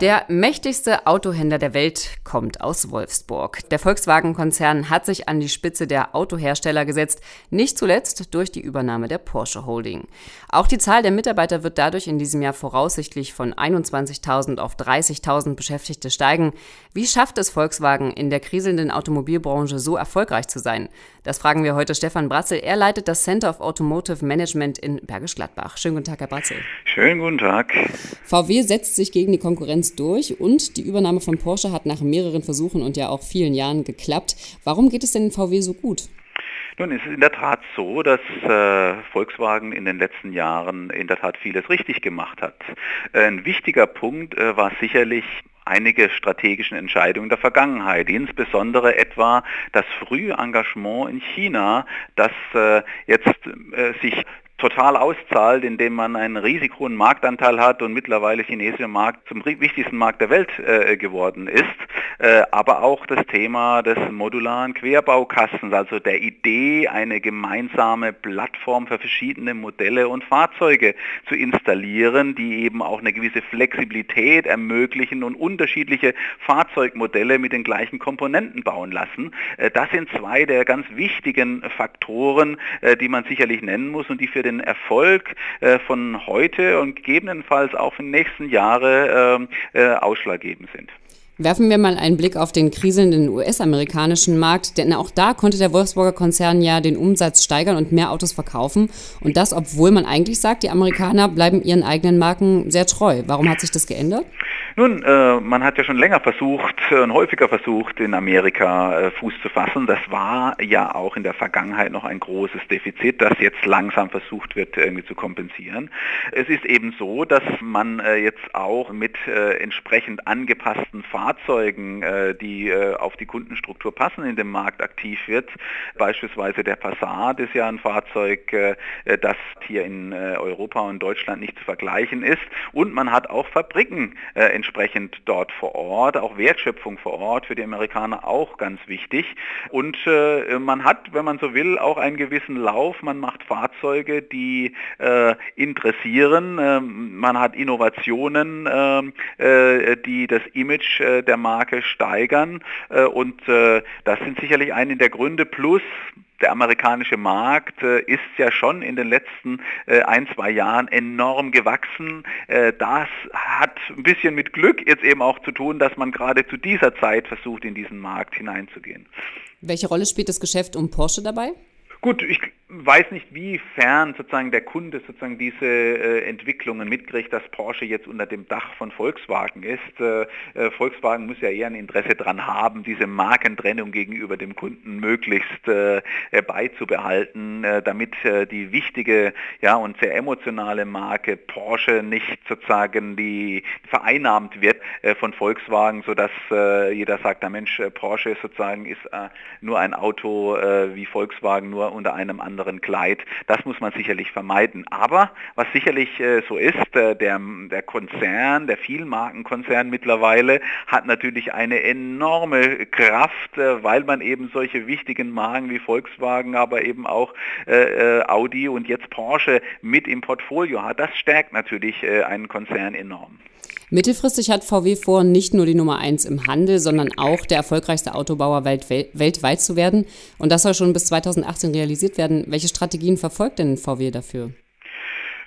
Der mächtigste Autohändler der Welt kommt aus Wolfsburg. Der Volkswagen-Konzern hat sich an die Spitze der Autohersteller gesetzt, nicht zuletzt durch die Übernahme der Porsche Holding. Auch die Zahl der Mitarbeiter wird dadurch in diesem Jahr voraussichtlich von 21.000 auf 30.000 Beschäftigte steigen. Wie schafft es Volkswagen in der kriselnden Automobilbranche so erfolgreich zu sein? Das fragen wir heute Stefan Bratzel. Er leitet das Center of Automotive Management in Bergisch Gladbach. Schönen guten Tag, Herr Bratzel. Schönen guten Tag. VW setzt sich gegen die Konkurrenz ganz durch und die Übernahme von Porsche hat nach mehreren Versuchen und ja auch vielen Jahren geklappt. Warum geht es denn VW so gut? Nun, es ist in der Tat so, dass äh, Volkswagen in den letzten Jahren in der Tat vieles richtig gemacht hat. Ein wichtiger Punkt äh, war sicherlich einige strategischen Entscheidungen der Vergangenheit, insbesondere etwa das frühe Engagement in China, das äh, jetzt äh, sich total auszahlt, indem man einen riesig hohen Marktanteil hat und mittlerweile chinesischer Markt zum wichtigsten Markt der Welt äh, geworden ist, äh, aber auch das Thema des modularen Querbaukastens, also der Idee, eine gemeinsame Plattform für verschiedene Modelle und Fahrzeuge zu installieren, die eben auch eine gewisse Flexibilität ermöglichen und unterschiedliche Fahrzeugmodelle mit den gleichen Komponenten bauen lassen. Äh, das sind zwei der ganz wichtigen Faktoren, äh, die man sicherlich nennen muss und die für den Erfolg äh, von heute und gegebenenfalls auch für die nächsten Jahre ähm, äh, ausschlaggebend sind. Werfen wir mal einen Blick auf den kriselnden US-amerikanischen Markt, denn auch da konnte der Wolfsburger Konzern ja den Umsatz steigern und mehr Autos verkaufen. Und das, obwohl man eigentlich sagt, die Amerikaner bleiben ihren eigenen Marken sehr treu. Warum hat sich das geändert? Nun, äh, man hat ja schon länger versucht äh, und häufiger versucht, in Amerika äh, Fuß zu fassen. Das war ja auch in der Vergangenheit noch ein großes Defizit, das jetzt langsam versucht wird, irgendwie zu kompensieren. Es ist eben so, dass man äh, jetzt auch mit äh, entsprechend angepassten Fahrzeugen, äh, die auf die Kundenstruktur passen, in dem Markt aktiv wird. Beispielsweise der Passat ist ja ein Fahrzeug, das hier in Europa und Deutschland nicht zu vergleichen ist. Und man hat auch Fabriken entsprechend entsprechend dort vor Ort, auch Wertschöpfung vor Ort für die Amerikaner auch ganz wichtig. Und äh, man hat, wenn man so will, auch einen gewissen Lauf. Man macht Fahrzeuge, die äh, interessieren. Äh, man hat Innovationen, ähm, äh, die das Image äh, der Marke steigern. Äh, und das sind sicherlich einen der Gründe. Plus der amerikanische Markt äh, ist ja schon in den letzten äh, ein, zwei Jahren enorm gewachsen. Äh, das hat ein bisschen mit Glück jetzt eben auch zu tun, dass man gerade zu dieser Zeit versucht, in diesen Markt hineinzugehen. Welche Rolle spielt das Geschäft um Porsche dabei? Gut, ich weiß nicht, wie fern sozusagen der Kunde sozusagen diese äh, Entwicklungen mitkriegt, dass Porsche jetzt unter dem Dach von Volkswagen ist. Äh, äh, Volkswagen muss ja eher ein Interesse daran haben, diese Markentrennung gegenüber dem Kunden möglichst äh, äh, beizubehalten, äh, damit die wichtige ja, und sehr emotionale Marke Porsche nicht sozusagen die vereinnahmt wird von Volkswagen, sodass jeder sagt, der Mensch, Porsche sozusagen ist nur ein Auto wie Volkswagen, nur unter einem anderen Kleid. Das muss man sicherlich vermeiden. Aber was sicherlich äh, so ist, äh, der, der Konzern, der Vielmarkenkonzern mittlerweile hat natürlich eine enorme Kraft, äh, weil man eben solche wichtigen Marken wie Volkswagen, aber eben auch äh, äh, Audi und jetzt Porsche mit im Portfolio hat. Das stärkt natürlich äh, einen Konzern enorm. Mittelfristig hat VW vor, nicht nur die Nummer eins im Handel, sondern auch der erfolgreichste Autobauer weltweit zu werden. Und das soll schon bis 2018 realisiert werden. Welche Strategien verfolgt denn VW dafür?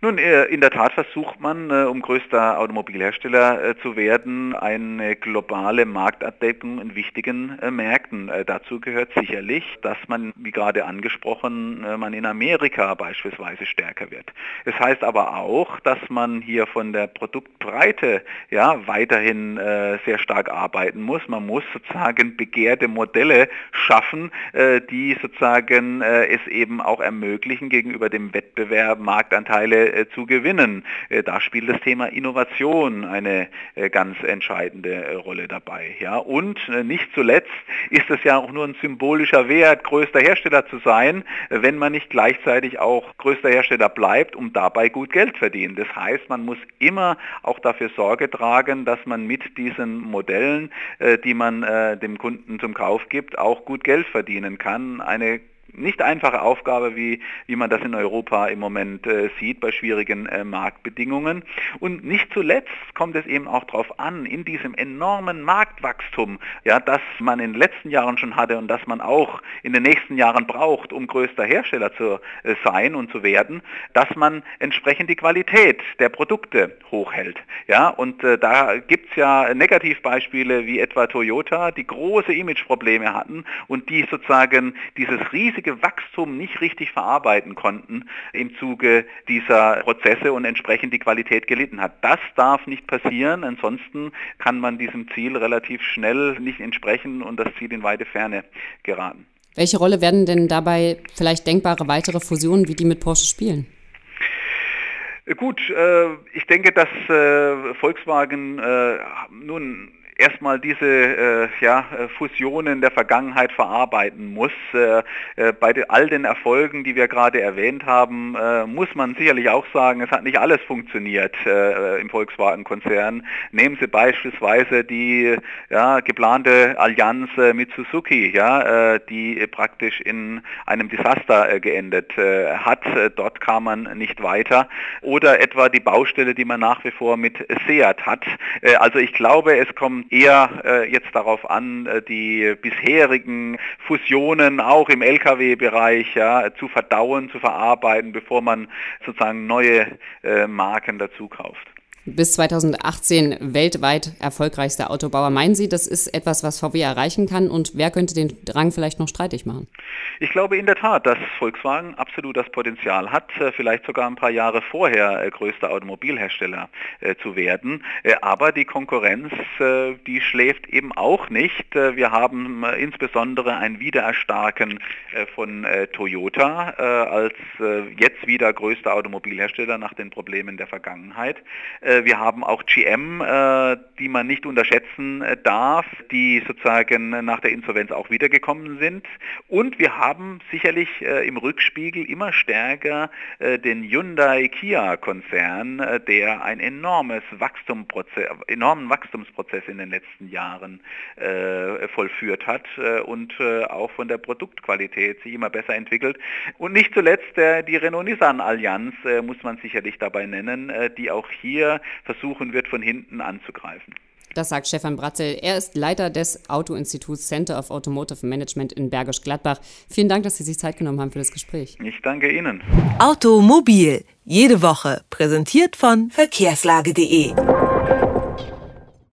Nun, äh, in der Tat versucht man, äh, um größter Automobilhersteller äh, zu werden, eine globale Marktabdeckung in wichtigen Märkten. Dazu gehört sicherlich, dass man, wie gerade angesprochen, man in Amerika beispielsweise stärker wird. Es heißt aber auch, dass man hier von der Produktbreite ja, weiterhin sehr stark arbeiten muss. Man muss sozusagen begehrte Modelle schaffen, die sozusagen es eben auch ermöglichen, gegenüber dem Wettbewerb Marktanteile zu gewinnen. Da spielt das Thema Innovation eine ganz entscheidende Rolle dabei. Ja, und nicht zuletzt ist es ja auch nur ein symbolischer Wert, größter Hersteller zu sein, wenn man nicht gleichzeitig auch größter Hersteller bleibt, um dabei gut Geld verdienen. Das heißt, man muss immer auch dafür Sorge tragen, dass man mit diesen Modellen, die man dem Kunden zum Kauf gibt, auch gut Geld verdienen kann. Eine nicht einfache Aufgabe, wie, wie man das in Europa im Moment äh, sieht bei schwierigen äh, Marktbedingungen. Und nicht zuletzt kommt es eben auch darauf an, in diesem enormen Marktwachstum, ja, das man in den letzten Jahren schon hatte und das man auch in den nächsten Jahren braucht, um größter Hersteller zu äh, sein und zu werden, dass man entsprechend die Qualität der Produkte hochhält. Ja, und äh, da gibt es ja Negativbeispiele wie etwa Toyota, die große Imageprobleme hatten und die sozusagen dieses riesige riesige Wachstum nicht richtig verarbeiten konnten im Zuge dieser Prozesse und entsprechend die Qualität gelitten hat. Das darf nicht passieren, ansonsten kann man diesem Ziel relativ schnell nicht entsprechen und das Ziel in weite Ferne geraten. Welche Rolle werden denn dabei vielleicht denkbare weitere Fusionen wie die mit Porsche spielen? Gut, äh, ich denke, dass äh, Volkswagen äh, nun erstmal diese äh, ja, äh, Fusionen der Vergangenheit verarbeiten muss. Äh, äh, bei de, all den Erfolgen, die wir gerade erwähnt haben, äh, muss man sicherlich auch sagen, es hat nicht alles funktioniert äh, im Volkswagen-Konzern. Nehmen Sie beispielsweise die ja, geplante Allianz mit Suzuki, ja, die praktisch in einem Desaster geendet hat. dort kam man nicht weiter. Oder etwa die Baustelle, die man nach wie vor mit Seat hat. also ich glaube, es kommt eher äh, jetzt darauf an, äh, die bisherigen Fusionen auch im Lkw-Bereich ja, zu verdauen, zu verarbeiten, bevor man sozusagen neue äh, Marken dazu kauft bis 2018 weltweit erfolgreichster Autobauer. Meinen Sie, das ist etwas, was VW erreichen kann und wer könnte den Drang vielleicht noch streitig machen? Ich glaube in der Tat, dass Volkswagen absolut das Potenzial hat, äh, vielleicht sogar ein paar Jahre vorher äh, größter Automobilhersteller äh, zu werden. Aber die Konkurrenz, die schläft eben auch nicht. Wir haben insbesondere ein Wiedererstarken von Toyota als jetzt wieder größter Automobilhersteller nach den Problemen der Vergangenheit. Äh, wir haben auch GM, äh, die man nicht unterschätzen äh, darf, die sozusagen nach der Insolvenz auch wiedergekommen sind. Und wir haben sicherlich im Rückspiegel immer stärker den Hyundai-Kia-Konzern, der einen enormes Wachstumsprozess, enormen Wachstumsprozess in den letzten Jahren vollführt hat und auch von der Produktqualität sich immer besser entwickelt. Und nicht zuletzt die Renault-Nissan-Allianz muss man sicherlich dabei nennen, die auch hier versuchen wird, von hinten anzugreifen. Das sagt Stefan Bratzel. Er ist Leiter des Autoinstituts Center of Automotive Management in Bergisch Gladbach. Vielen Dank, dass Sie sich Zeit genommen haben für das Gespräch. Ich danke Ihnen. Automobil, jede Woche, präsentiert von verkehrslage.de.